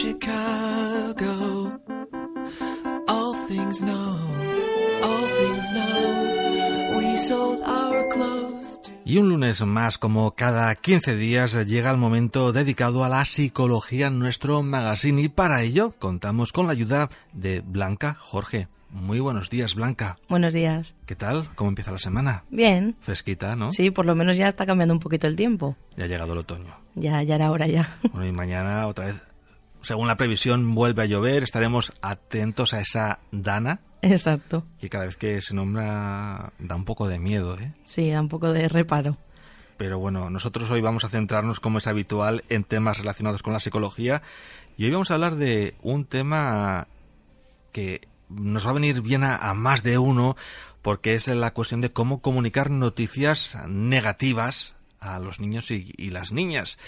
Chicago. All things know, all things know. We sold our clothes to. Y un lunes más, como cada 15 días, llega el momento dedicado a la psicología en nuestro magazine y para ello contamos con la ayuda de Blanca Jorge. Muy buenos días, Blanca. Buenos días. ¿Qué tal? ¿Cómo empieza la semana? Bien. Fresquita, ¿no? Sí, por lo menos ya está cambiando un poquito el tiempo. Ya ha llegado el otoño. Ya, ya era hora ya. Bueno, y mañana otra vez, según la previsión, vuelve a llover. Estaremos atentos a esa dana Exacto. que cada vez que se nombra da un poco de miedo, ¿eh? Sí, da un poco de reparo. Pero bueno, nosotros hoy vamos a centrarnos, como es habitual, en temas relacionados con la psicología. Y hoy vamos a hablar de un tema que nos va a venir bien a, a más de uno, porque es la cuestión de cómo comunicar noticias negativas a los niños y, y las niñas.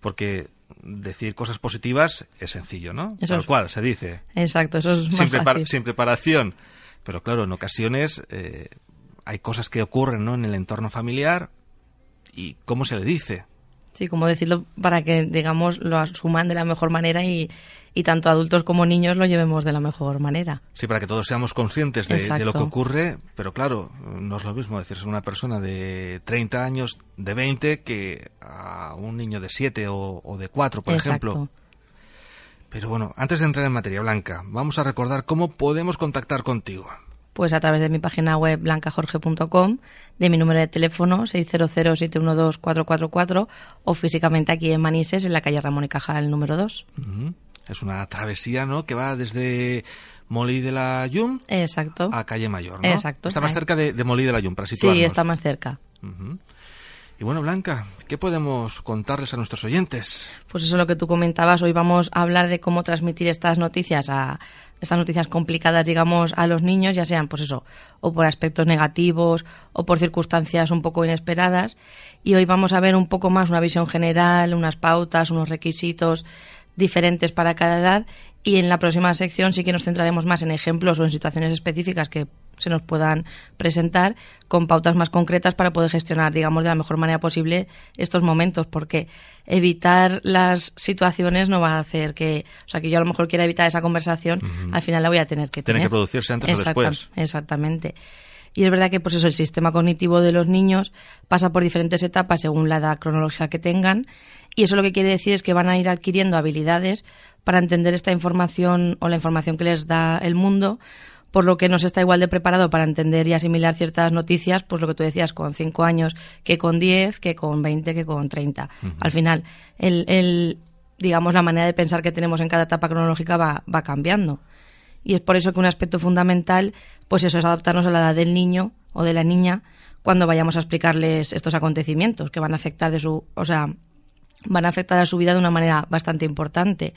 Porque decir cosas positivas es sencillo, ¿no? Eso Tal es- cual, se dice. Exacto, eso es más Sin, prepar- fácil. sin preparación. Pero claro, en ocasiones eh, hay cosas que ocurren ¿no? en el entorno familiar y cómo se le dice. Sí, como decirlo para que, digamos, lo asuman de la mejor manera y, y tanto adultos como niños lo llevemos de la mejor manera. Sí, para que todos seamos conscientes de, de lo que ocurre, pero claro, no es lo mismo decirse a una persona de 30 años, de 20, que a un niño de 7 o, o de 4, por Exacto. ejemplo. Pero bueno, antes de entrar en materia blanca, vamos a recordar cómo podemos contactar contigo. Pues a través de mi página web blancajorge.com, de mi número de teléfono 600-712-444 o físicamente aquí en Manises, en la calle Ramón y Cajal número 2. Ujú. Es una travesía, ¿no? Que va desde Molí de la Yum Exacto. a Calle Mayor, ¿no? Exacto. Está más Ahí. cerca de, de Molí de la Yum, para situarnos. Sí, está más cerca. Y bueno, Blanca, ¿qué podemos contarles a nuestros oyentes? Pues eso es lo que tú comentabas. Hoy vamos a hablar de cómo transmitir estas noticias a estas noticias complicadas, digamos, a los niños, ya sean, pues eso, o por aspectos negativos o por circunstancias un poco inesperadas. Y hoy vamos a ver un poco más una visión general, unas pautas, unos requisitos diferentes para cada edad. Y en la próxima sección sí que nos centraremos más en ejemplos o en situaciones específicas que se nos puedan presentar con pautas más concretas para poder gestionar, digamos, de la mejor manera posible estos momentos, porque evitar las situaciones no va a hacer que, o sea, que yo a lo mejor quiera evitar esa conversación, al final la voy a tener que Tiene tener. que producirse antes o después. Exactamente. Y es verdad que pues eso, el sistema cognitivo de los niños pasa por diferentes etapas según la edad cronológica que tengan y eso lo que quiere decir es que van a ir adquiriendo habilidades para entender esta información o la información que les da el mundo, por lo que no se está igual de preparado para entender y asimilar ciertas noticias, pues lo que tú decías, con 5 años que con 10, que con 20, que con 30. Al final, el, el, digamos, la manera de pensar que tenemos en cada etapa cronológica va, va cambiando. Y es por eso que un aspecto fundamental, pues eso es adaptarnos a la edad del niño o de la niña cuando vayamos a explicarles estos acontecimientos que van a afectar de su, o sea, van a afectar a su vida de una manera bastante importante.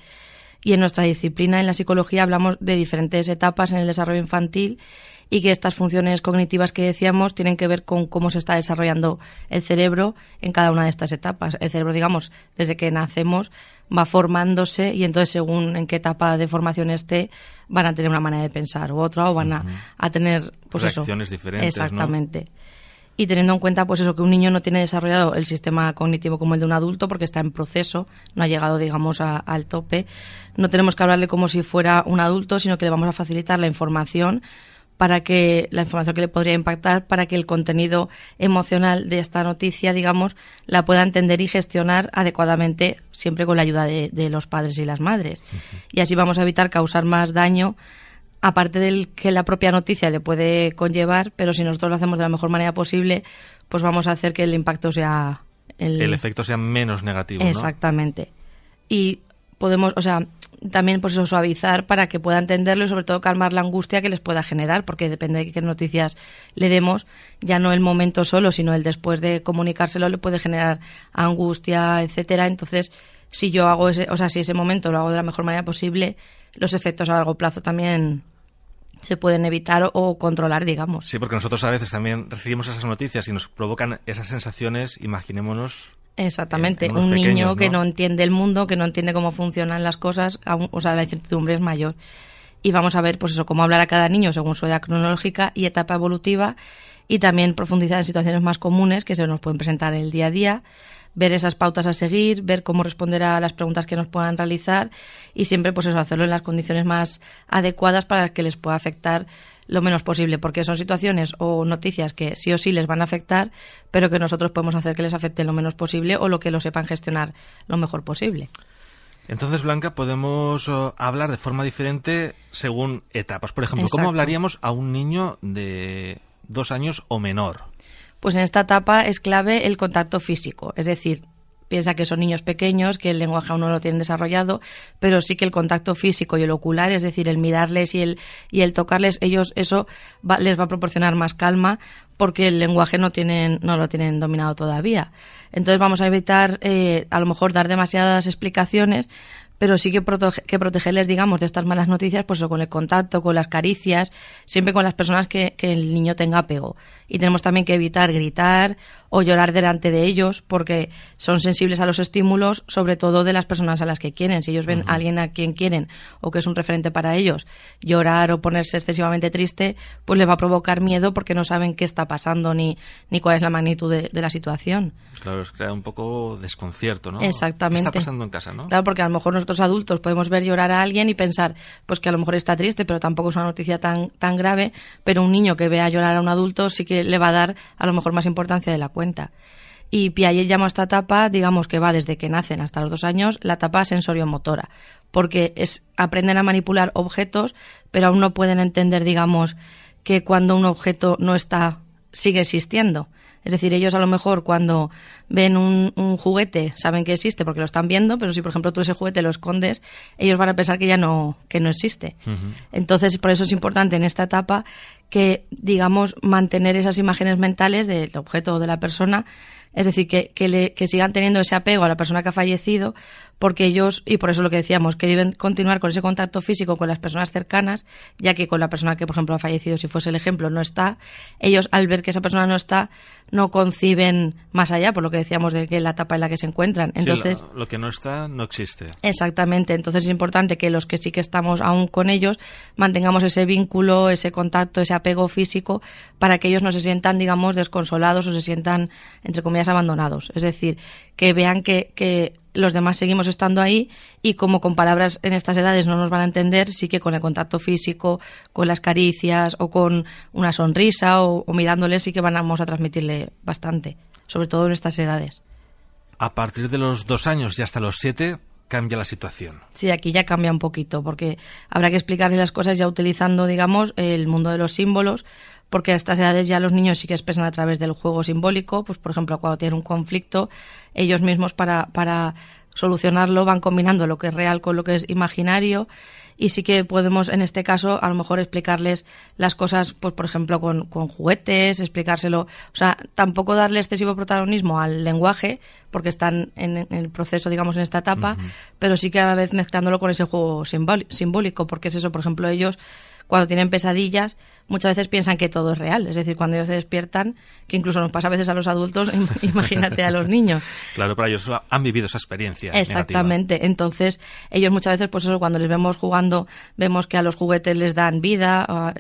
Y en nuestra disciplina, en la psicología, hablamos de diferentes etapas en el desarrollo infantil y que estas funciones cognitivas que decíamos tienen que ver con cómo se está desarrollando el cerebro en cada una de estas etapas. El cerebro, digamos, desde que nacemos va formándose y entonces según en qué etapa de formación esté van a tener una manera de pensar u otra o van a, a tener pues eso. Reacciones diferentes, ¿no? Y teniendo en cuenta, pues eso, que un niño no tiene desarrollado el sistema cognitivo como el de un adulto, porque está en proceso, no ha llegado, digamos, a- al tope, no tenemos que hablarle como si fuera un adulto, sino que le vamos a facilitar la información para que la información que le podría impactar para que el contenido emocional de esta noticia, digamos, la pueda entender y gestionar adecuadamente, siempre con la ayuda de, de los padres y las madres. Y así vamos a evitar causar más daño aparte del que la propia noticia le puede conllevar, pero si nosotros lo hacemos de la mejor manera posible, pues vamos a hacer que el impacto sea el, El efecto sea menos negativo, ¿no? Exactamente. y podemos, o sea, también pues eso suavizar para que pueda entenderlo y sobre todo calmar la angustia que les pueda generar, porque depende de qué noticias le demos, ya no el momento solo, sino el después de comunicárselo le puede generar angustia, etcétera. Entonces, si yo hago ese, o sea, si ese momento lo hago de la mejor manera posible, los efectos a largo plazo también se pueden evitar o controlar, digamos. Sí, porque nosotros a veces también recibimos esas noticias y nos provocan esas sensaciones, imaginémonos Exactamente, un niño que no entiende el mundo, que no entiende cómo funcionan las cosas, o sea, la incertidumbre es mayor. Y vamos a ver, pues eso, cómo hablar a cada niño según su edad cronológica y etapa evolutiva, y también profundizar en situaciones más comunes que se nos pueden presentar en el día a día, ver esas pautas a seguir, ver cómo responder a las preguntas que nos puedan realizar y siempre, pues eso, hacerlo en las condiciones más adecuadas para que les pueda afectar lo menos posible, porque son situaciones o noticias que sí o sí les van a afectar, pero que nosotros podemos hacer que les afecte lo menos posible o lo que lo sepan gestionar lo mejor posible. Entonces, Blanca, podemos eh, hablar de forma diferente según etapas. Por ejemplo, ¿cómo hablaríamos a un niño de dos años o menor? Pues en esta etapa es clave el contacto físico, es decir, piensa que son niños pequeños, que el lenguaje aún no lo tienen desarrollado, pero sí que el contacto físico y el ocular, es decir, el mirarles y el, y el tocarles, ellos eso les va a proporcionar más calma porque el lenguaje no tienen no lo tienen dominado todavía. Entonces vamos a evitar eh, a lo mejor dar demasiadas explicaciones pero sí que, que protegerles, digamos, de estas malas noticias, pues con el contacto, con las caricias, siempre con las personas que, que, el niño tenga apego. Y tenemos también que evitar gritar o llorar delante de ellos, porque son sensibles a los estímulos, sobre todo de las personas a las que quieren. Si ellos ven a alguien a quien quieren o que es un referente para ellos, llorar o ponerse excesivamente triste, pues les va a provocar miedo porque no saben qué está pasando ni, ni cuál es la magnitud de, de la situación. Claro, es crea un poco desconcierto, ¿no? Exactamente. ¿Qué está pasando en casa, no? Claro, porque a lo mejor nosotros adultos podemos ver llorar a alguien y pensar, pues que a lo mejor está triste, pero tampoco es una noticia tan, tan grave, pero un niño que vea llorar a un adulto sí que le va a dar a lo mejor más importancia de la cuenta. Y Piaget llama a esta etapa, digamos que va desde que nacen hasta los dos años, la etapa sensorio-motora, porque es, aprenden a manipular objetos, pero aún no pueden entender, digamos, que cuando un objeto no está, sigue existiendo. Es decir, ellos a lo mejor cuando ven un, juguete saben que existe porque lo están viendo, pero si por ejemplo tú ese juguete lo escondes, ellos van a pensar que ya no, que no existe. Entonces, por eso es importante en esta etapa que, digamos, mantener esas imágenes mentales del objeto o de la persona es decir, que, que, sigan teniendo ese apego a la persona que ha fallecido, porque ellos, y por eso lo que decíamos, que deben continuar con ese contacto físico con las personas cercanas, ya que con la persona que, por ejemplo, ha fallecido, si fuese el ejemplo, no está, ellos al ver que esa persona no está, no conciben más allá, por lo que decíamos de que la etapa en la que se encuentran. Entonces, lo, que no está, no existe. Exactamente. Entonces es importante que los que sí que estamos aún con ellos mantengamos ese vínculo, ese contacto, ese apego físico, para que ellos no se sientan, digamos, desconsolados o se sientan, entre comillas, abandonados. Es decir, que vean que, que los demás seguimos estando ahí y como con palabras en estas edades no nos van a entender, sí que con el contacto físico, con las caricias o con una sonrisa o, mirándoles sí que vamos a transmitirle bastante, sobre todo en estas edades. A partir de los dos años y hasta los siete cambia la situación. Sí, aquí ya cambia un poquito, porque habrá que explicarle las cosas ya utilizando, digamos, el mundo de los símbolos, porque a estas edades ya los niños sí que expresan a través del juego simbólico, pues por ejemplo cuando tienen un conflicto, ellos mismos para, para solucionarlo van combinando lo que es real con lo que es imaginario y sí que podemos en este caso a lo mejor explicarles las cosas pues por ejemplo con, con juguetes explicárselo o sea tampoco darle excesivo protagonismo al lenguaje porque están en, el proceso digamos en esta etapa pero sí que a la vez mezclándolo con ese juego simbólico porque es eso por ejemplo ellos cuando tienen pesadillas, muchas veces piensan que todo es real. Es decir, cuando ellos se despiertan, que incluso nos pasa a veces a los adultos, imagínate a los niños. Claro, pero ellos han vivido esa experiencia. Exactamente. Entonces, ellos muchas veces, pues eso, cuando les vemos jugando, vemos que a los juguetes les dan vida,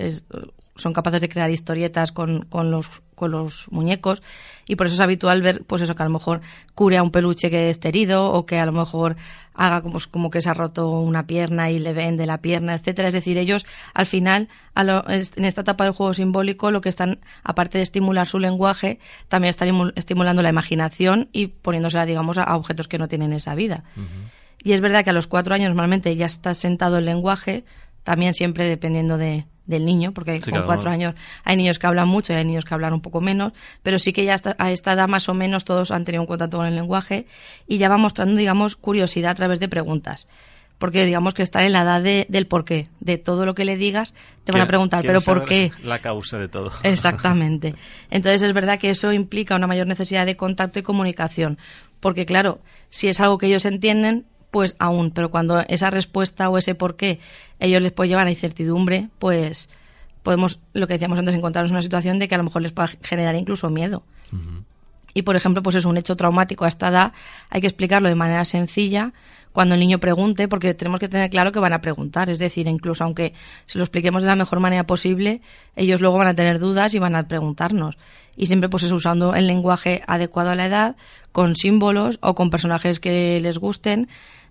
son capaces de crear historietas con, con, los, con los muñecos y por eso es habitual ver pues eso que a lo mejor cure a un peluche que esté herido o que a lo mejor haga como, como que se ha roto una pierna y le vende la pierna, etcétera. Es decir, ellos al final en esta etapa del juego simbólico lo que están, aparte de estimular su lenguaje, también están estimulando la imaginación y poniéndosela, digamos, a, objetos que no tienen esa vida. Y es verdad que a los cuatro años normalmente ya está sentado el lenguaje, también siempre dependiendo de, del niño, porque Sí, con claro, cuatro años hay niños que hablan mucho y hay niños que hablan un poco menos, pero sí que ya hasta- a esta edad más o menos todos han tenido un contacto con el lenguaje y ya va mostrando, digamos, curiosidad a través de preguntas. Porque digamos que está en la edad de- del por qué. De todo lo que le digas, te van a preguntar, ¿pero por qué? La causa de todo. Exactamente. Entonces es verdad que eso implica una mayor necesidad de contacto y comunicación. Porque claro, si es algo que ellos entienden, pues aún. Pero cuando esa respuesta o ese por qué ellos les puede llevar a incertidumbre, pues podemos, lo que decíamos antes, encontrarnos en una situación de que a lo mejor les pueda generar incluso miedo. Y, por ejemplo, pues es un hecho traumático a esta edad, hay que explicarlo de manera sencilla cuando el niño pregunte, porque tenemos que tener claro que van a preguntar. Es decir, incluso aunque se lo expliquemos de la mejor manera posible, ellos luego van a tener dudas y van a preguntarnos. Y siempre pues eso usando el lenguaje adecuado a la edad, con símbolos o con personajes que les gusten.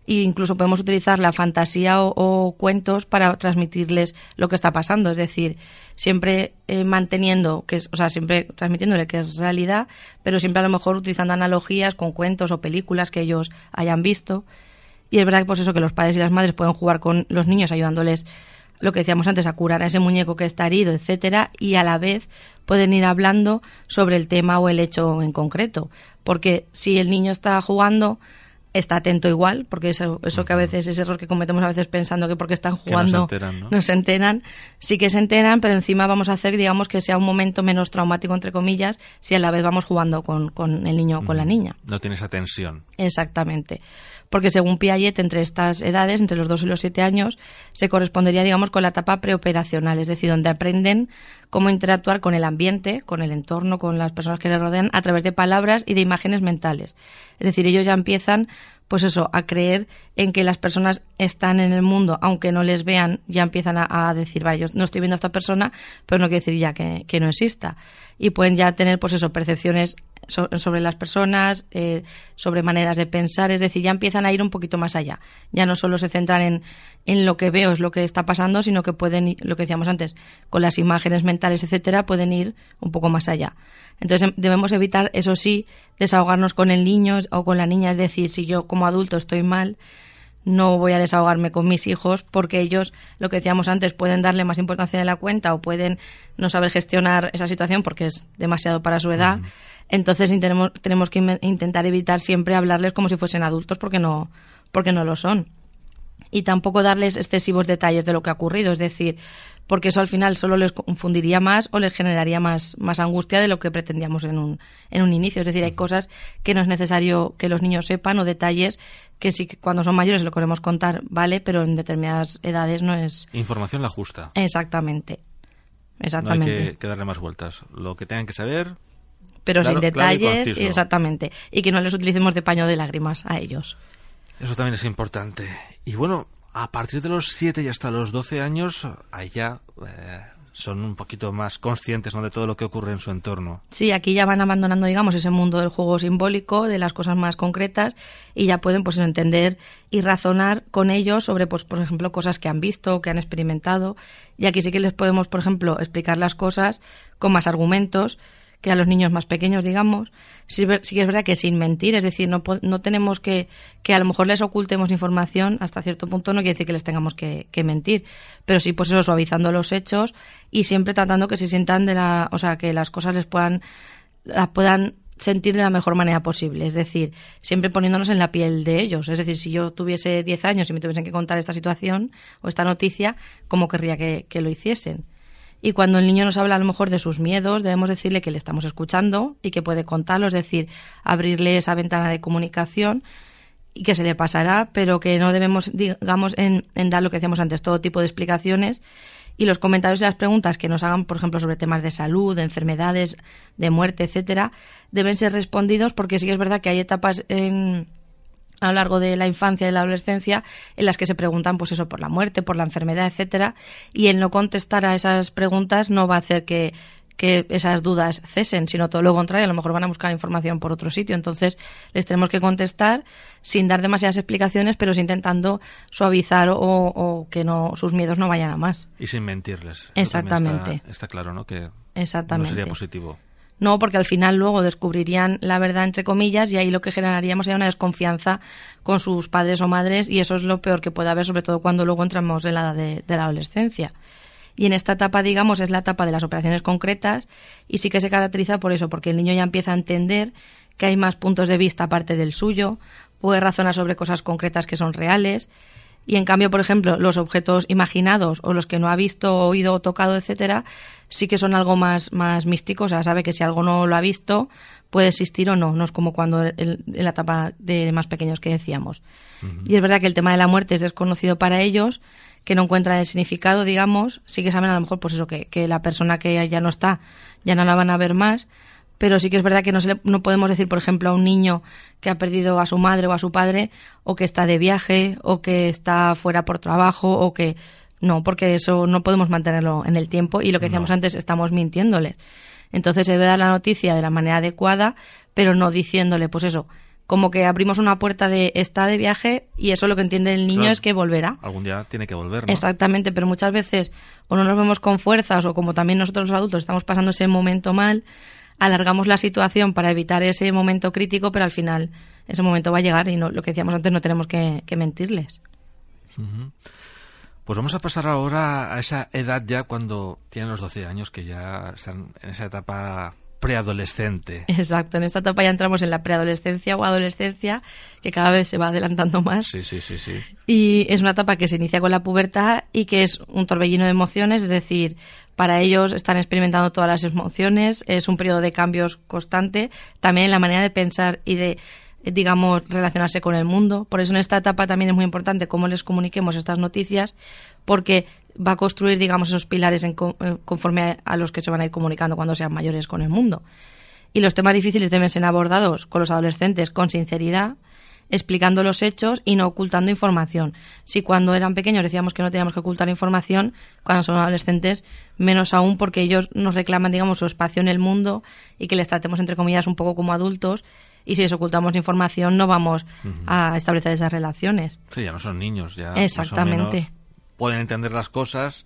E incluso podemos utilizar la fantasía o, o cuentos para transmitirles lo que está pasando. Es decir, siempre eh, manteniendo, que es, o sea, siempre transmitiéndole que es realidad, pero siempre a lo mejor utilizando analogías con cuentos o películas que ellos hayan visto. Y es verdad que pues eso que los padres y las madres pueden jugar con los niños ayudándoles lo que decíamos antes a curar a ese muñeco que está herido, etcétera, y a la vez pueden ir hablando sobre el tema o el hecho en concreto, porque si el niño está jugando está atento igual, porque eso, eso que a veces, ese error que cometemos a veces pensando que porque están no se jugando enteran, ¿no? no se enteran, sí que se enteran, pero encima vamos a hacer, digamos, que sea un momento menos traumático, entre comillas, si a la vez vamos jugando con, con el niño o con la niña. No tiene esa tensión. Exactamente. Porque según Piaget, entre estas edades, entre los 2 y los 7 años, se correspondería, digamos, con la etapa preoperacional, es decir, donde aprenden cómo interactuar con el ambiente, con el entorno, con las personas que les rodean, a través de palabras y de imágenes mentales. Es decir, ellos ya empiezan, pues eso, a creer en que las personas están en el mundo, aunque no les vean, ya empiezan a, decir, vale, yo no estoy viendo a esta persona, pero no quiere decir ya que, no exista. Y pueden ya tener, pues eso, percepciones so- sobre las personas, eh, sobre maneras de pensar, es decir, ya empiezan a ir un poquito más allá. Ya no solo se centran en, en lo que veo, es lo que está pasando, sino que pueden, lo que decíamos antes, con las imágenes mentales, etcétera, pueden ir un poco más allá. Entonces em- debemos evitar, eso sí, desahogarnos con el niño o con la niña, es decir, si yo como adulto estoy mal, no voy a desahogarme con mis hijos porque ellos, lo que decíamos antes, pueden darle más importancia de la cuenta o pueden no saber gestionar esa situación porque es demasiado para su edad. Entonces tenemos, tenemos que intentar evitar siempre hablarles como si fuesen adultos porque no, porque no lo son. Y tampoco darles excesivos detalles de lo que ha ocurrido, es decir, porque eso al final solo les confundiría más o les generaría más, más angustia de lo que pretendíamos en un, en un inicio. Es decir, hay cosas que no es necesario que los niños sepan o detalles que sí que cuando son mayores lo queremos contar, vale, pero en determinadas edades no es Información la justa. exactamente. No hay Exactamente. que, que darle más vueltas. Lo que tengan que saber, pero claro, sin claro y detalles, exactamente. Y que no les utilicemos de paño de lágrimas a ellos. eso también es importante. Y bueno, a partir de los 7 y hasta los 12 años, ya eh, son un poquito más conscientes ¿no? de todo lo que ocurre en su entorno. Sí, aquí ya van abandonando, digamos, ese mundo del juego simbólico, de las cosas más concretas, y ya pueden, pues, entender y razonar con ellos sobre, pues, por ejemplo, cosas que han visto, que han experimentado. Y aquí sí que les podemos, por ejemplo, explicar las cosas con más argumentos que a los niños más pequeños, digamos. Sí, que es verdad que sin mentir, es decir, no, no tenemos que, que a lo mejor les ocultemos información hasta cierto punto, no quiere decir que les tengamos que, que mentir, pero sí, pues eso, suavizando los hechos y siempre tratando que se sientan de la, o sea, que las cosas les puedan, las puedan sentir de la mejor manera posible, es decir, siempre poniéndonos en la piel de ellos, es decir, si yo tuviese 10 años y me tuviesen que contar esta situación o esta noticia, ¿cómo querría que, que lo hiciesen? Y cuando el niño nos habla a lo mejor de sus miedos, debemos decirle que le estamos escuchando y que puede contarlo, es decir, abrirle esa ventana de comunicación y que se le pasará, pero que no debemos, digamos, en, en dar lo que decíamos antes, todo tipo de explicaciones y los comentarios y las preguntas que nos hagan, por ejemplo, sobre temas de salud, de enfermedades, de muerte, etcétera, deben ser respondidos porque sí que es verdad que hay etapas en, a lo largo de la infancia y la adolescencia en las que se preguntan pues eso por la muerte, por la enfermedad, etcétera, y el no contestar a esas preguntas no va a hacer que que esas dudas cesen, sino todo lo contrario, a lo mejor van a buscar información por otro sitio. Entonces, les tenemos que contestar sin dar demasiadas explicaciones, pero sí intentando suavizar o, o que no sus miedos no vayan a más. Y sin mentirles. Exactamente. Está, está claro, ¿no? Que Exactamente. no sería positivo. No, porque al final luego descubrirían la verdad, entre comillas, y ahí lo que generaríamos sería una desconfianza con sus padres o madres, y eso es lo peor que puede haber, sobre todo cuando luego entramos en la edad de, de la adolescencia. Y en esta etapa, digamos, es la etapa de las operaciones concretas, y sí que se caracteriza por eso, porque el niño ya empieza a entender que hay más puntos de vista aparte del suyo, puede razonar sobre cosas concretas que son reales, y en cambio, por ejemplo, los objetos imaginados o los que no ha visto, oído o tocado, etcétera, sí que son algo más, más místicos. O sea, sabe que si algo no lo ha visto, puede existir o no. No es como cuando en la etapa de más pequeños que decíamos. Y es verdad que el tema de la muerte es desconocido para ellos, que no encuentran el significado, digamos. Sí que saben a lo mejor, pues eso, que, que la persona que ya no está, ya no la van a ver más pero sí que es verdad que no, se le, no podemos decir, por ejemplo, a un niño que ha perdido a su madre o a su padre, o que está de viaje, o que está fuera por trabajo, o que no, porque eso no podemos mantenerlo en el tiempo y lo que decíamos antes, estamos mintiéndole. Entonces se debe dar la noticia de la manera adecuada, pero no diciéndole, pues eso, como que abrimos una puerta de está de viaje y eso lo que entiende el niño Claro. es que volverá. Algún día tiene que volver, ¿no? Exactamente, pero muchas veces o no nos vemos con fuerzas o como también nosotros los adultos estamos pasando ese momento mal, alargamos la situación para evitar ese momento crítico, pero al final ese momento va a llegar y no, lo que decíamos antes no tenemos que, que mentirles. Pues vamos a pasar ahora a esa edad ya cuando tienen los 12 años, que ya están en esa etapa preadolescente. Exacto, en esta etapa ya entramos en la preadolescencia o adolescencia, que cada vez se va adelantando más. Sí, sí, sí, sí. Y es una etapa que se inicia con la pubertad y que es un torbellino de emociones, es decir, para ellos están experimentando todas las emociones, es un periodo de cambios constante, también en la manera de pensar y de, digamos, relacionarse con el mundo. Por eso en esta etapa también es muy importante cómo les comuniquemos estas noticias, porque va a construir, digamos, esos pilares en co- conforme a los que se van a ir comunicando cuando sean mayores con el mundo. Y los temas difíciles deben ser abordados con los adolescentes con sinceridad, explicando los hechos y no ocultando información. Si cuando eran pequeños decíamos que no teníamos que ocultar información, cuando son adolescentes, menos aún porque ellos nos reclaman, digamos, su espacio en el mundo y que les tratemos, entre comillas, un poco como adultos. Y si les ocultamos información, no vamos a establecer esas relaciones. Sí, ya no son niños, ya más o Exactamente. menos pueden entender las cosas,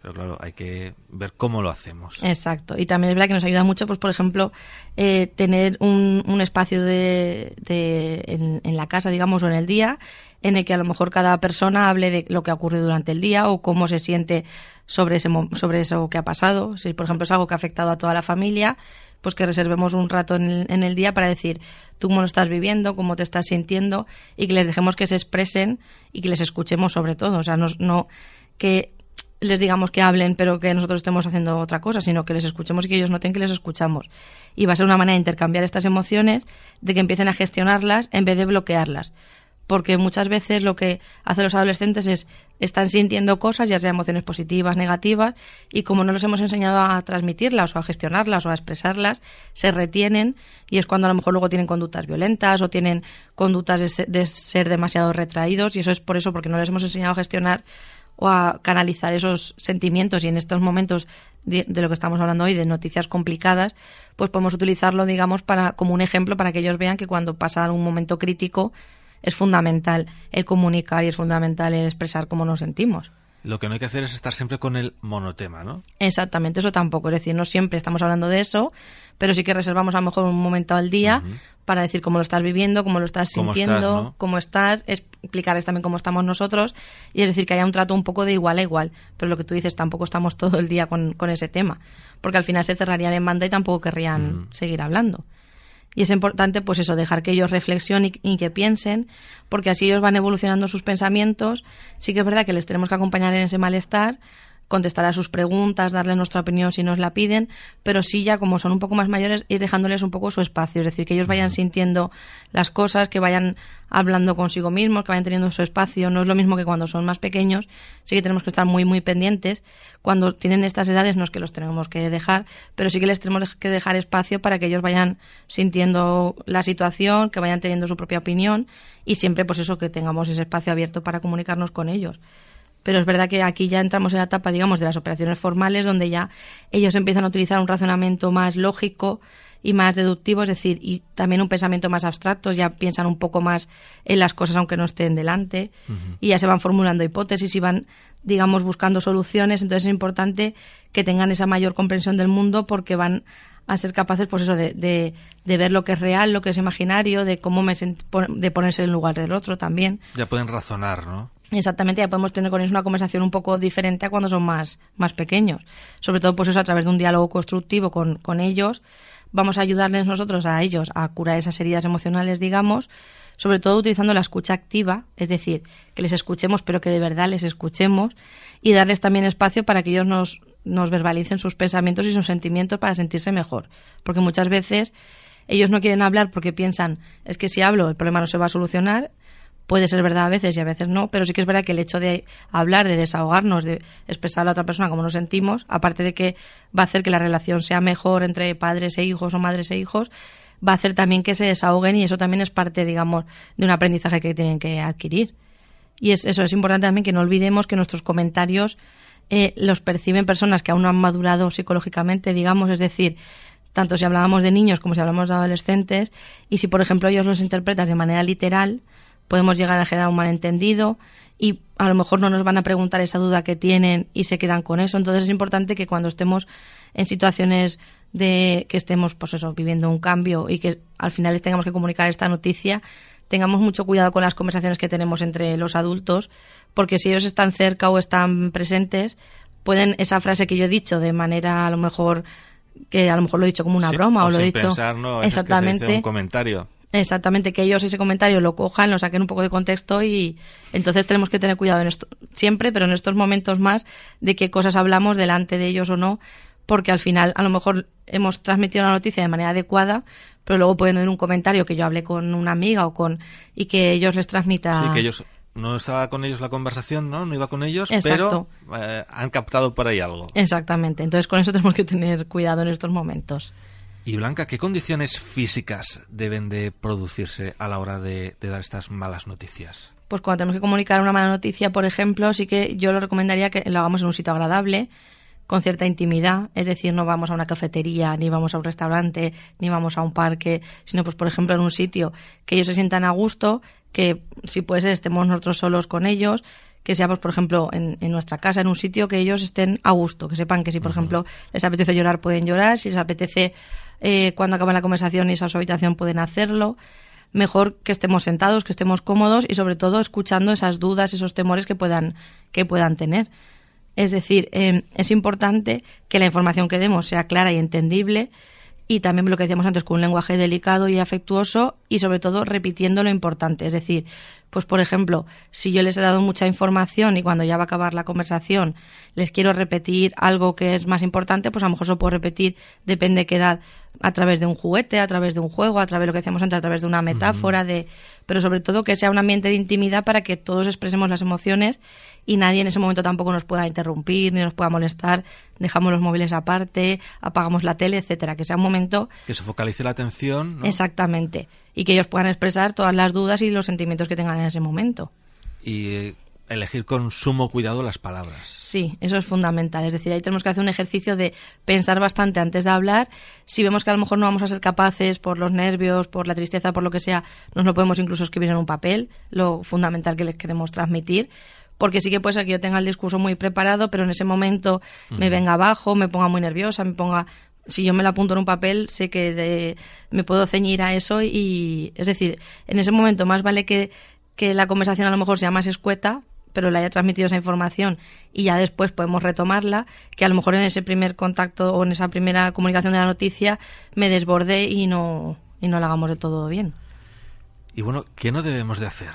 pero claro, hay que ver cómo lo hacemos. Exacto. Y también es verdad que nos ayuda mucho, pues por ejemplo, eh, tener un, un espacio de, de- en, la casa, digamos, o en el día, en el que a lo mejor cada persona hable de lo que ha ocurrido durante el día o cómo se siente sobre, ese, sobre eso que ha pasado. Si, por ejemplo, es algo que ha afectado a toda la familia, pues que reservemos un rato en el, en el día para decir tú cómo lo estás viviendo, cómo te estás sintiendo y que les dejemos que se expresen y que les escuchemos sobre todo. O sea, no, no que les digamos que hablen, pero que nosotros estemos haciendo otra cosa, sino que les escuchemos y que ellos noten que les escuchamos. Y va a ser una manera de intercambiar estas emociones, de que empiecen a gestionarlas en vez de bloquearlas. Porque muchas veces lo que hacen los adolescentes es están sintiendo cosas, ya sea emociones positivas, negativas, y como no los hemos enseñado a transmitirlas o a gestionarlas o a expresarlas, se retienen y es cuando a lo mejor luego tienen conductas violentas o tienen conductas de se- de ser demasiado retraídos y eso es por eso, porque no les hemos enseñado a gestionar o a canalizar esos sentimientos y en estos momentos de, de lo que estamos hablando hoy de noticias complicadas pues podemos utilizarlo digamos para como un ejemplo para que ellos vean que cuando pasa un momento crítico es fundamental el comunicar y es fundamental el expresar cómo nos sentimos Lo que no hay que hacer es estar siempre con el monotema, ¿no? Exactamente, eso tampoco. Es decir, no siempre estamos hablando de eso, pero sí que reservamos a lo mejor un momento al día para decir cómo lo estás viviendo, cómo lo estás Cómo sintiendo, estás, ¿no? cómo estás, explicarles también cómo estamos nosotros y es decir, que haya un trato un poco de igual a igual. Pero lo que tú dices, tampoco estamos todo el día con, con ese tema, porque al final se cerrarían en banda y tampoco querrían seguir hablando. Y es importante, pues eso, dejar que ellos reflexionen y, y que piensen, porque así ellos van evolucionando sus pensamientos. Sí que es verdad que les tenemos que acompañar en ese malestar, contestar a sus preguntas, darle nuestra opinión si nos la piden, pero sí ya como son un poco más mayores, ir dejándoles un poco su espacio, es decir, que ellos vayan sintiendo las cosas, que vayan hablando consigo mismos, que vayan teniendo su espacio. No es lo mismo que cuando son más pequeños, sí que tenemos que estar muy, muy pendientes. Cuando tienen estas edades no es que los tenemos que dejar, pero sí que les tenemos que dejar espacio para que ellos vayan sintiendo la situación, que vayan teniendo su propia opinión y siempre pues eso, que tengamos ese espacio abierto para comunicarnos con ellos. Pero es verdad que aquí ya entramos en la etapa, digamos, de las operaciones formales, donde ya ellos empiezan a utilizar un razonamiento más lógico y más deductivo, es decir, y también un pensamiento más abstracto, ya piensan un poco más en las cosas aunque no estén delante, y ya se van formulando hipótesis y van, digamos, buscando soluciones. Entonces es importante que tengan esa mayor comprensión del mundo porque van a ser capaces, pues eso, de, de, de ver lo que es real, lo que es imaginario, de cómo me de ponerse en el lugar del otro también. Ya pueden razonar, ¿no? Exactamente, ya podemos tener con ellos una conversación un poco diferente a cuando son más, más pequeños. Sobre todo, pues eso, a través de un diálogo constructivo con, con ellos, vamos a ayudarles nosotros a ellos a curar esas heridas emocionales, digamos, sobre todo utilizando la escucha activa, es decir, que les escuchemos, pero que de verdad les escuchemos, y darles también espacio para que ellos nos, nos verbalicen sus pensamientos y sus sentimientos para sentirse mejor. Porque muchas veces ellos no quieren hablar porque piensan, es que si hablo el problema no se va a solucionar, puede ser verdad a veces y a veces no, pero sí que es verdad que el hecho de hablar, de desahogarnos, de expresar a la otra persona cómo nos sentimos, aparte de que va a hacer que la relación sea mejor entre padres e hijos o madres e hijos, va a hacer también que se desahoguen y eso también es parte, digamos, de un aprendizaje que tienen que adquirir. Y es, eso es importante también que no olvidemos que nuestros comentarios eh, los perciben personas que aún no han madurado psicológicamente, digamos, es decir, tanto si hablábamos de niños como si hablamos de adolescentes, y si, por ejemplo, ellos los interpretan de manera literal, podemos llegar a generar un malentendido y a lo mejor no nos van a preguntar esa duda que tienen y se quedan con eso. Entonces es importante que cuando estemos en situaciones de que estemos, pues eso, viviendo un cambio y que al final les tengamos que comunicar esta noticia, tengamos mucho cuidado con las conversaciones que tenemos entre los adultos, porque si ellos están cerca o están presentes, pueden esa frase que yo he dicho de manera a lo mejor que a lo mejor lo he dicho como una Sí, broma o, lo he dicho pensar, ¿no? Veces que se dice exactamente un comentario. Exactamente, que ellos ese comentario lo cojan, lo saquen un poco de contexto y entonces tenemos que tener cuidado en esto siempre, pero en estos momentos más de qué cosas hablamos delante de ellos o no, porque al final a lo mejor hemos transmitido la noticia de manera adecuada, pero luego pueden oír un comentario que yo hablé con una amiga o con y que ellos les transmita Sí, que ellos no estaba con ellos la conversación, ¿no? No iba con ellos, Exacto. pero eh, han captado por ahí algo. Exactamente, entonces con eso tenemos que tener cuidado en estos momentos. Y Blanca, ¿qué condiciones físicas deben de producirse a la hora de, de dar estas malas noticias? pues cuando tenemos que comunicar una mala noticia, por ejemplo, sí que yo lo recomendaría que lo hagamos en un sitio agradable, con cierta intimidad, es decir, no vamos a una cafetería, ni vamos a un restaurante, ni vamos a un parque, sino pues por ejemplo en un sitio que ellos se sientan a gusto, que si puede ser estemos nosotros solos con ellos, que sea pues por ejemplo en, en nuestra casa, en un sitio que ellos estén a gusto, que sepan que si por ejemplo les apetece llorar pueden llorar, si les apetece eh, cuando acaba la conversación y esa su habitación pueden hacerlo mejor que estemos sentados, que estemos cómodos y sobre todo escuchando esas dudas, esos temores que puedan, que puedan tener. Es decir, eh, es importante que la información que demos sea clara y entendible y también lo que decíamos antes con un lenguaje delicado y afectuoso y sobre todo repitiendo lo importante. Es decir, pues por ejemplo, si yo les he dado mucha información y cuando ya va a acabar la conversación les quiero repetir algo que es más importante, pues a lo mejor eso puedo repetir, depende de qué edad, a través de un juguete, a través de un juego, a través de lo que decíamos antes, a través de una metáfora, de pero sobre todo que sea un ambiente de intimidad para que todos expresemos las emociones y nadie en ese momento tampoco nos pueda interrumpir ni nos pueda molestar, dejamos los móviles aparte, apagamos la tele, etcétera, que sea un momento Que se focalice la atención, ¿no? exactamente y que ellos puedan expresar todas las dudas y los sentimientos que tengan en ese momento. Y eh, elegir con sumo cuidado las palabras. Sí, eso es fundamental. Es decir, ahí tenemos que hacer un ejercicio de pensar bastante antes de hablar. Si vemos que a lo mejor no vamos a ser capaces por los nervios, por la tristeza, por lo que sea, nos lo podemos incluso escribir en un papel, lo fundamental que les queremos transmitir. Porque sí que puede ser que yo tenga el discurso muy preparado, pero en ese momento me venga abajo, me ponga muy nerviosa, me ponga si yo me lo apunto en un papel, sé que de- me puedo ceñir a eso y, es decir, en ese momento más vale que, que la conversación a lo mejor sea más escueta, pero le haya transmitido esa información y ya después podemos retomarla, que a lo mejor en ese primer contacto o en esa primera comunicación de la noticia me desbordé y no, y no la hagamos de todo bien. Y bueno, ¿qué no debemos de hacer?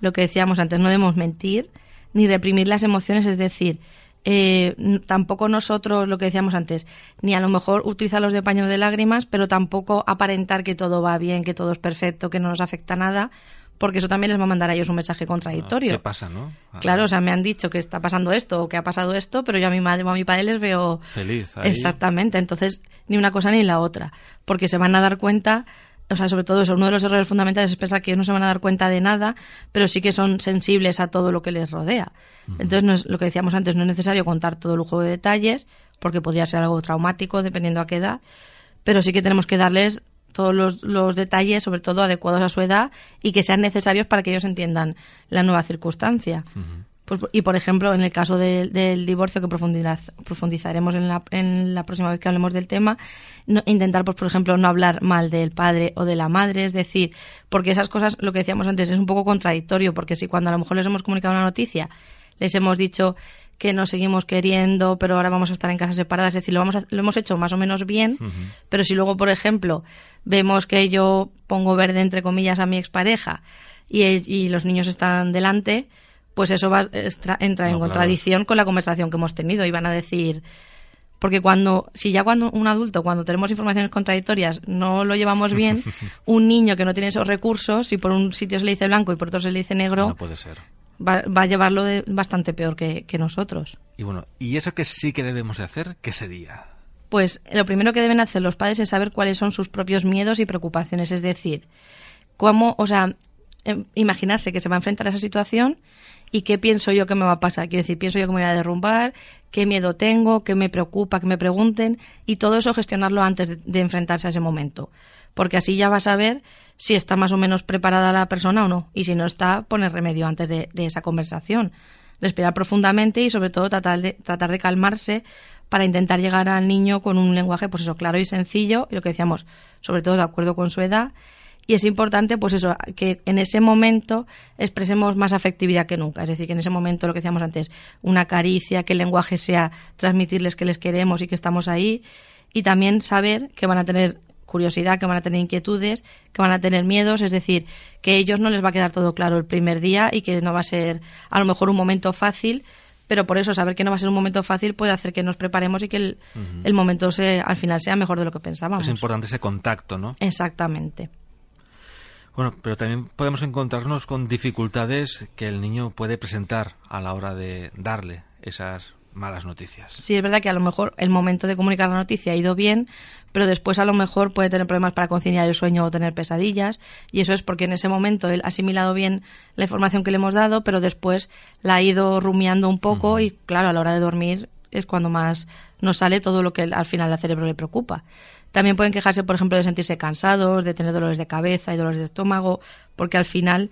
Lo que decíamos antes, no debemos mentir ni reprimir las emociones, es decir, eh, tampoco nosotros, lo que decíamos antes, ni a lo mejor utilizarlos de paño de lágrimas, pero tampoco aparentar que todo va bien, que todo es perfecto, que no nos afecta nada, porque eso también les va a mandar a ellos un mensaje contradictorio. ¿Qué pasa, no? Ah, Claro, o sea, me han dicho que está pasando esto o que ha pasado esto, pero yo a mi madre o a mi padre les veo Feliz ahí. Exactamente, entonces ni una cosa ni la otra, porque se van a dar cuenta, o sea, sobre todo eso, uno de los errores fundamentales es pensar que ellos no se van a dar cuenta de nada, pero sí que son sensibles a todo lo que les rodea. Entonces, no es, lo que decíamos antes, no es necesario contar todo el lujo de detalles, porque podría ser algo traumático dependiendo a qué edad, pero sí que tenemos que darles todos los, los detalles, sobre todo adecuados a su edad, y que sean necesarios para que ellos entiendan la nueva circunstancia. Pues Pues, y por ejemplo, en el caso de- del divorcio, que profundizar- profundizaremos en la, en la próxima vez que hablemos del tema, no- intentar, pues, por ejemplo, no hablar mal del padre o de la madre, es decir, porque esas cosas, lo que decíamos antes, es un poco contradictorio, porque si cuando a lo mejor les hemos comunicado una noticia, les hemos dicho que nos seguimos queriendo, pero ahora vamos a estar en casas separadas, es decir, lo, vamos a- lo hemos hecho más o menos bien, pero si luego, por ejemplo, vemos que yo pongo verde, entre comillas, a mi expareja y, y los niños están delante, pues eso va, estra- entra en claro. contradicción con la conversación que hemos tenido y van a decir... Porque cuando, si ya cuando un adulto, cuando tenemos informaciones contradictorias, no lo llevamos bien, un niño que no tiene esos recursos, si por un sitio se le dice blanco y por otro se le dice negro, No puede ser. Va, va a llevarlo de bastante peor que, que nosotros. Y bueno, ¿y eso que sí que debemos de hacer? ¿Qué sería? Pues lo primero que deben hacer los padres es saber cuáles son sus propios miedos y preocupaciones, es decir, cómo, o sea, em, imaginarse que se va a enfrentar a esa situación y qué pienso yo que me va a pasar. Quiero decir, pienso yo que me voy a derrumbar, qué miedo tengo, qué me preocupa, que me pregunten y todo eso gestionarlo antes de, de enfrentarse a ese momento. Porque así ya vas a ver si está más o menos preparada la persona o no. Y si no está, poner remedio antes de, de esa conversación. Respirar profundamente y sobre todo tratar de, tratar de calmarse para intentar llegar al niño con un lenguaje, pues eso, claro y sencillo, y lo que decíamos, sobre todo de acuerdo con su edad. Y es importante, pues eso, que en ese momento expresemos más afectividad que nunca. Es decir, que en ese momento, lo que decíamos antes, una caricia, que el lenguaje sea transmitirles que les queremos y que estamos ahí. Y también saber que van a tener curiosidad, que van a tener inquietudes, que van a tener miedos, es decir, que a ellos no les va a quedar todo claro el primer día y que no va a ser a lo mejor un momento fácil, pero por eso saber que no va a ser un momento fácil puede hacer que nos preparemos y que el, el momento se, al final sea mejor de lo que pensábamos. Es importante ese contacto, ¿no? Exactamente. Bueno, pero también podemos encontrarnos con dificultades que el niño puede presentar a la hora de darle esas malas noticias. Sí, es verdad que a lo mejor el momento de comunicar la noticia ha ido bien, pero después a lo mejor puede tener problemas para conciliar el sueño o tener pesadillas, y eso es porque en ese momento él ha asimilado bien la información que le hemos dado, pero después la ha ido rumiando un poco y claro, a la hora de dormir es cuando más nos sale todo lo que al final al cerebro le preocupa. También pueden quejarse, por ejemplo, de sentirse cansados, de tener dolores de cabeza y dolores de estómago, porque al final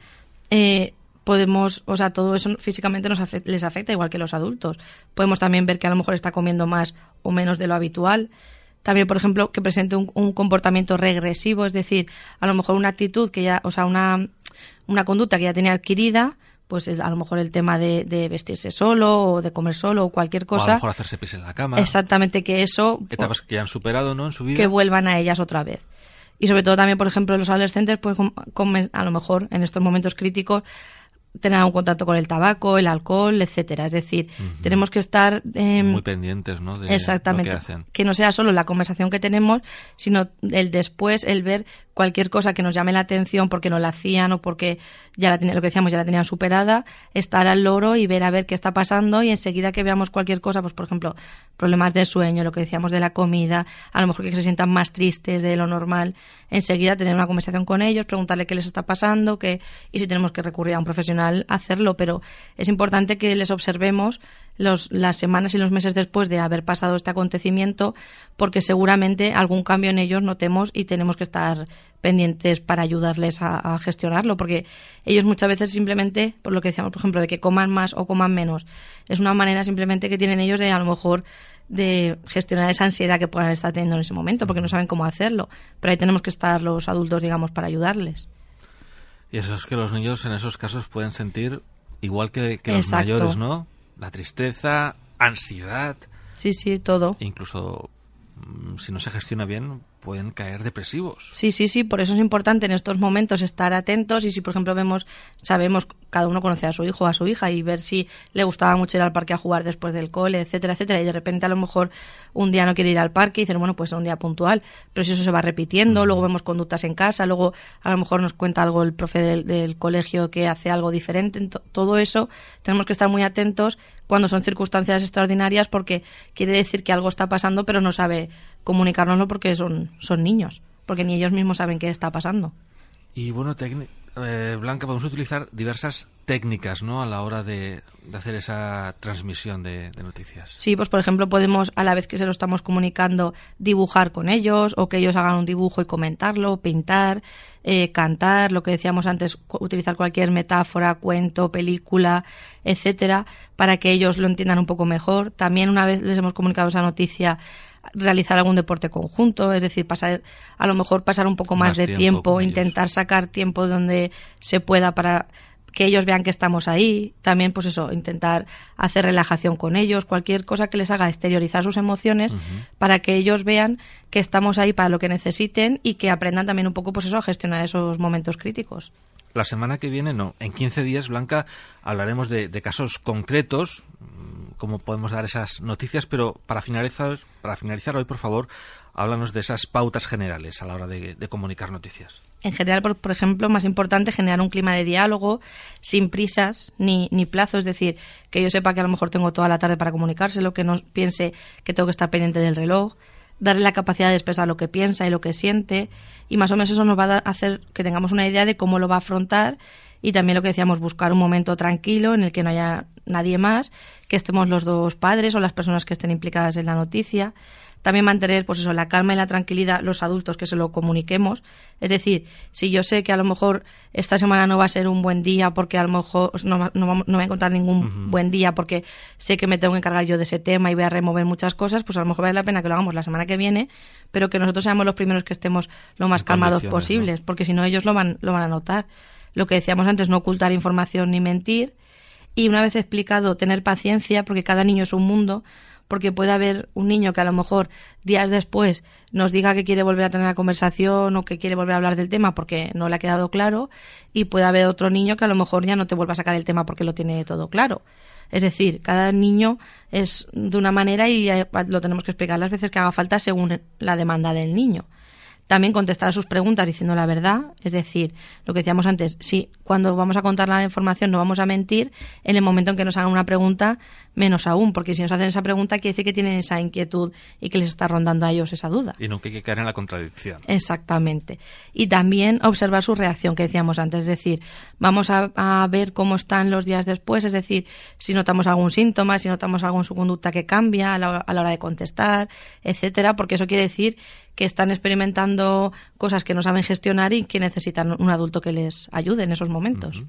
eh, podemos, o sea, todo eso físicamente nos afec- les afecta igual que los adultos. Podemos también ver que a lo mejor está comiendo más o menos de lo habitual. También, por ejemplo, que presente un, un comportamiento regresivo, es decir, a lo mejor una actitud que ya, o sea, una, una conducta que ya tenía adquirida, pues el- a lo mejor el tema de, de vestirse solo o de comer solo o cualquier O a lo cosa. mejor hacerse pis en la cama. Exactamente, que eso Etapas que han superado, ¿no? En su vida. que vuelvan a ellas otra vez. Y sobre todo también, por ejemplo, los adolescentes, pues com- comen- a lo mejor en estos momentos críticos tener un contacto con el tabaco, el alcohol, etcétera. Es decir, tenemos que estar em, Muy pendientes, ¿no? De Exactamente. lo que hacen. no sea solo la conversación que tenemos, sino el después, el ver cualquier cosa que nos llame la atención porque no la hacían o porque ya la lo que decíamos, ya la tenían superada, estar al loro y ver a ver qué está pasando y enseguida que veamos cualquier cosa, pues por ejemplo, problemas de sueño, lo que decíamos de la comida, a lo mejor que se sientan más tristes de lo normal, enseguida tener una conversación con ellos, preguntarle qué les está pasando, qué, y si tenemos que recurrir a un profesional, hacerlo, pero es importante que les observemos los, las semanas y los meses después de haber pasado este acontecimiento, porque seguramente algún cambio en ellos notemos y tenemos que estar pendientes para ayudarles a, a gestionarlo, porque ellos muchas veces simplemente, por lo que decíamos, por ejemplo, de que coman más o coman menos, es una manera simplemente que tienen ellos de a lo mejor de gestionar esa ansiedad que puedan estar teniendo en ese momento, porque no saben cómo hacerlo. Pero ahí tenemos que estar los adultos, digamos, para ayudarles. Y eso es que los niños en esos casos pueden sentir igual que, que los mayores, ¿no? La tristeza, ansiedad, Sí, sí, todo. incluso mm, si no se gestiona bien, pueden caer depresivos. Sí, sí, sí, por eso es importante en estos momentos estar atentos y si, por ejemplo, vemos, sabemos, cada uno conoce a su hijo o a su hija y ver si le gustaba mucho ir al parque a jugar después del cole, etcétera, etcétera, y de repente a lo mejor un día no quiere ir al parque y dicen, bueno, pues un día puntual, pero si eso se va repitiendo, luego vemos conductas en casa, luego a lo mejor nos cuenta algo el profe del, del colegio que hace algo diferente, todo eso tenemos que estar muy atentos cuando son circunstancias extraordinarias porque quiere decir que algo está pasando pero no sabe comunicárnoslo porque son, son niños, porque ni ellos mismos saben qué está pasando. Y bueno, eh, Blanca, podemos utilizar diversas técnicas, ¿no? A la hora de de hacer esa transmisión de, de, noticias? Sí, pues por ejemplo podemos, a la vez que se lo estamos comunicando, dibujar con ellos o que ellos hagan un dibujo y comentarlo, pintar, eh, cantar, lo que decíamos antes, utilizar cualquier metáfora, cuento, película, etcétera, para que ellos lo entiendan un poco mejor. También una vez les hemos comunicado esa noticia, realizar algún deporte conjunto, es decir, pasar, a lo mejor pasar un poco más, Más de tiempo tiempo, intentar sacar tiempo donde se pueda para que ellos vean que estamos ahí, también pues eso, intentar hacer relajación con ellos, cualquier cosa que les haga exteriorizar sus emociones para que ellos vean que estamos ahí para lo que necesiten y que aprendan también un poco pues eso a gestionar esos momentos críticos. La semana que viene, no. En 15 días, Blanca, hablaremos de, de casos concretos, mm, cómo podemos dar esas noticias, pero para finalizar, para finalizar hoy, por favor, háblanos de esas pautas generales a la hora de, comunicar noticias. En general, por, por, ejemplo, más importante, generar un clima de diálogo sin prisas ni, ni plazo, es decir, que yo sepa que a lo mejor tengo toda la tarde para comunicárselo, que no piense que tengo que estar pendiente del reloj, darle la capacidad de expresar lo que piensa y lo que siente y más o menos eso nos va a hacer que tengamos una idea de cómo lo va a afrontar y también lo que decíamos, buscar un momento tranquilo en el que no haya nadie más, que estemos los dos padres o las personas que estén implicadas en la noticia. También mantener, pues eso, la calma y la tranquilidad los adultos que se lo comuniquemos. Es decir, si yo sé que a lo mejor esta semana no va a ser un buen día porque a lo mejor no, no, no voy a encontrar ningún uh -huh. buen día porque sé que me tengo que encargar yo de ese tema y voy a remover muchas cosas, pues a lo mejor vale la pena que lo hagamos la semana que viene, pero que nosotros seamos los primeros que estemos lo más calmados posibles, ¿no? porque si no ellos lo van, lo van a notar. Lo que decíamos antes, no ocultar información ni mentir. Y una vez explicado, tener paciencia, porque cada niño es un mundo, porque puede haber un niño que a lo mejor días después nos diga que quiere volver a tener la conversación o que quiere volver a hablar del tema porque no le ha quedado claro y puede haber otro niño que a lo mejor ya no te vuelva a sacar el tema porque lo tiene todo claro. Es decir, cada niño es de una manera y lo tenemos que explicar las veces que haga falta según la demanda del niño. También contestar a sus preguntas diciendo la verdad, es decir, lo que decíamos antes, sí, cuando vamos a contar la información no vamos a mentir, en el momento en que nos hagan una pregunta, menos aún, porque si nos hacen esa pregunta quiere decir que tienen esa inquietud y que les está rondando a ellos esa duda. Y no que hay que caer en la contradicción. Exactamente. Y también observar su reacción, que decíamos antes, es decir, vamos a, a ver cómo están los días después, es decir, si notamos algún síntoma, si notamos algo en su conducta que cambia a la, a la hora de contestar, etcétera, porque eso quiere decir que están experimentando cosas que no saben gestionar y que necesitan un adulto que les ayude en esos momentos. Uh -huh.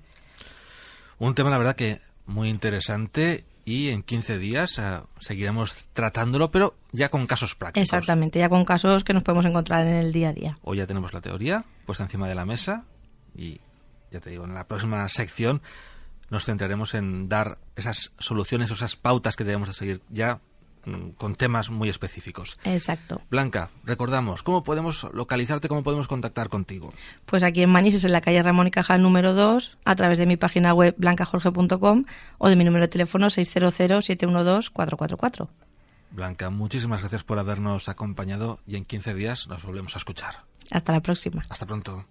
Un tema, la verdad, que muy interesante y en 15 días uh, seguiremos tratándolo, pero ya con casos prácticos. Exactamente, ya con casos que nos podemos encontrar en el día a día. Hoy ya tenemos la teoría puesta encima de la mesa y ya te digo, en la próxima sección nos centraremos en dar esas soluciones esas pautas que debemos de seguir ya con temas muy específicos. Exacto. Blanca, recordamos, ¿cómo podemos localizarte, cómo podemos contactar contigo? Pues aquí en Manises, en la calle Ramón y Cajal número 2, a través de mi página web blancajorge.com o de mi número de teléfono 600-712-444. Blanca, muchísimas gracias por habernos acompañado y en 15 días nos volvemos a escuchar. Hasta la próxima. Hasta pronto.